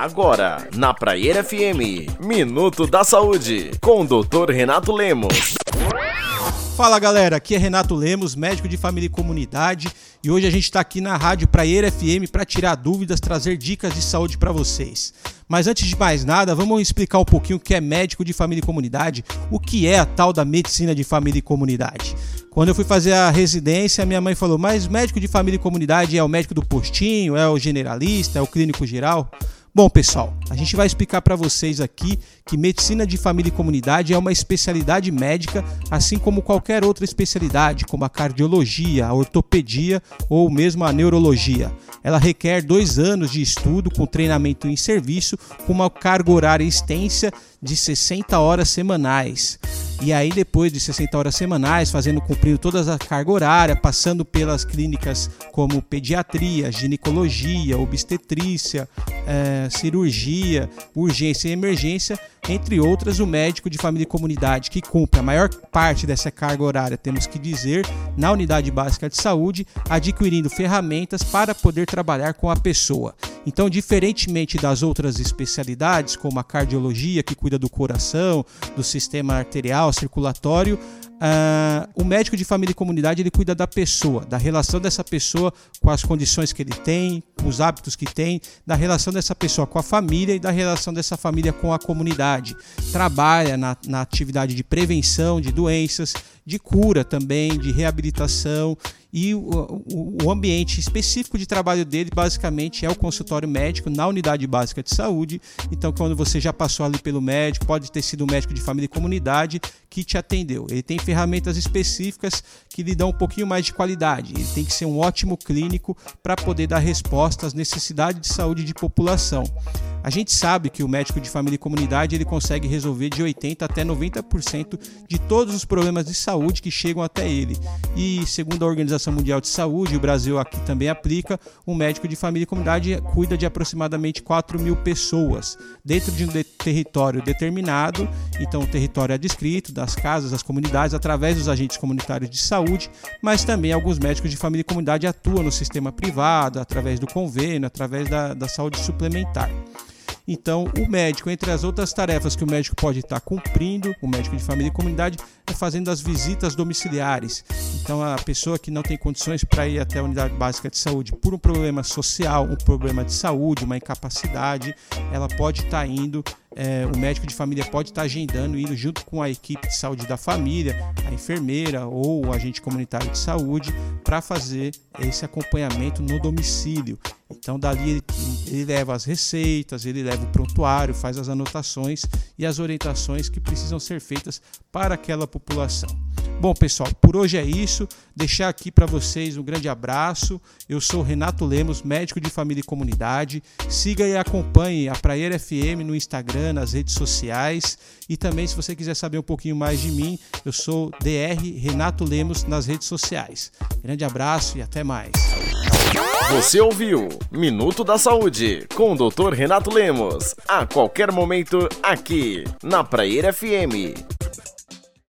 Agora, na Praieira FM, Minuto da Saúde, com o Dr. Renato Lemos. Fala galera, aqui é Renato Lemos, médico de família e comunidade, e hoje a gente está aqui na Rádio Praieira FM para tirar dúvidas, trazer dicas de saúde para vocês. Mas antes de mais nada, vamos explicar um pouquinho o que é médico de família e comunidade, o que é a tal da medicina de família e comunidade. Quando eu fui fazer a residência, minha mãe falou: Mas médico de família e comunidade é o médico do postinho, é o generalista, é o clínico geral? Bom, pessoal, a gente vai explicar para vocês aqui que medicina de família e comunidade é uma especialidade médica, assim como qualquer outra especialidade, como a cardiologia, a ortopedia ou mesmo a neurologia. Ela requer dois anos de estudo com treinamento em serviço, com uma carga horária extensa de 60 horas semanais. E aí, depois de 60 horas semanais, fazendo cumprindo toda a carga horária, passando pelas clínicas como pediatria, ginecologia, obstetrícia, é, cirurgia, urgência e emergência, entre outras, o médico de família e comunidade que cumpre a maior parte dessa carga horária, temos que dizer, na unidade básica de saúde, adquirindo ferramentas para poder trabalhar com a pessoa. Então, diferentemente das outras especialidades, como a cardiologia, que cuida do coração, do sistema arterial, circulatório, Uh, o médico de família e comunidade ele cuida da pessoa, da relação dessa pessoa com as condições que ele tem, com os hábitos que tem, da relação dessa pessoa com a família e da relação dessa família com a comunidade. Trabalha na, na atividade de prevenção de doenças, de cura também, de reabilitação e o, o, o, ambiente específico de trabalho dele basicamente é o consultório médico na unidade básica de saúde. Então, quando você já passou ali pelo médico, pode ter sido um médico de família e comunidade que te atendeu. Ele tem ferramentas específicas que lhe dão um pouquinho mais de qualidade. Ele tem que ser um ótimo clínico para poder dar resposta às necessidades de saúde de população. A gente sabe que o médico de família e comunidade ele consegue resolver de 80 até 90% de todos os problemas de saúde que chegam até ele. E segundo a Organização Mundial de Saúde, o Brasil aqui também aplica, um médico de família e comunidade cuida de aproximadamente 4 mil pessoas dentro de um de território determinado. Então, o território é descrito das casas, das comunidades, através dos agentes comunitários de saúde, mas também alguns médicos de família e comunidade atuam no sistema privado, através do convênio, através da, da saúde suplementar. Então, o médico, entre as outras tarefas que o médico pode estar cumprindo, o médico de família e comunidade, é fazendo as visitas domiciliares. Então, a pessoa que não tem condições para ir até a unidade básica de saúde por um problema social, um problema de saúde, uma incapacidade, ela pode estar indo é, o médico de família pode estar agendando, indo junto com a equipe de saúde da família, a enfermeira ou o agente comunitário de saúde, para fazer esse acompanhamento no domicílio. Então, dali ele, ele, leva as receitas, ele leva o prontuário, faz as anotações e as orientações que precisam ser feitas para aquela população. Bom, pessoal, por hoje é isso. Deixar aqui para vocês um grande abraço. Eu sou Renato Lemos, médico de família e comunidade. Siga e acompanhe a Praieira FM no Instagram, nas redes sociais. E também, se você quiser saber um pouquinho mais de mim, eu sou DR Renato Lemos nas redes sociais. Grande abraço e até mais. Você ouviu Minuto da Saúde com o Dr. Renato Lemos. A qualquer momento, aqui na Praieira FM.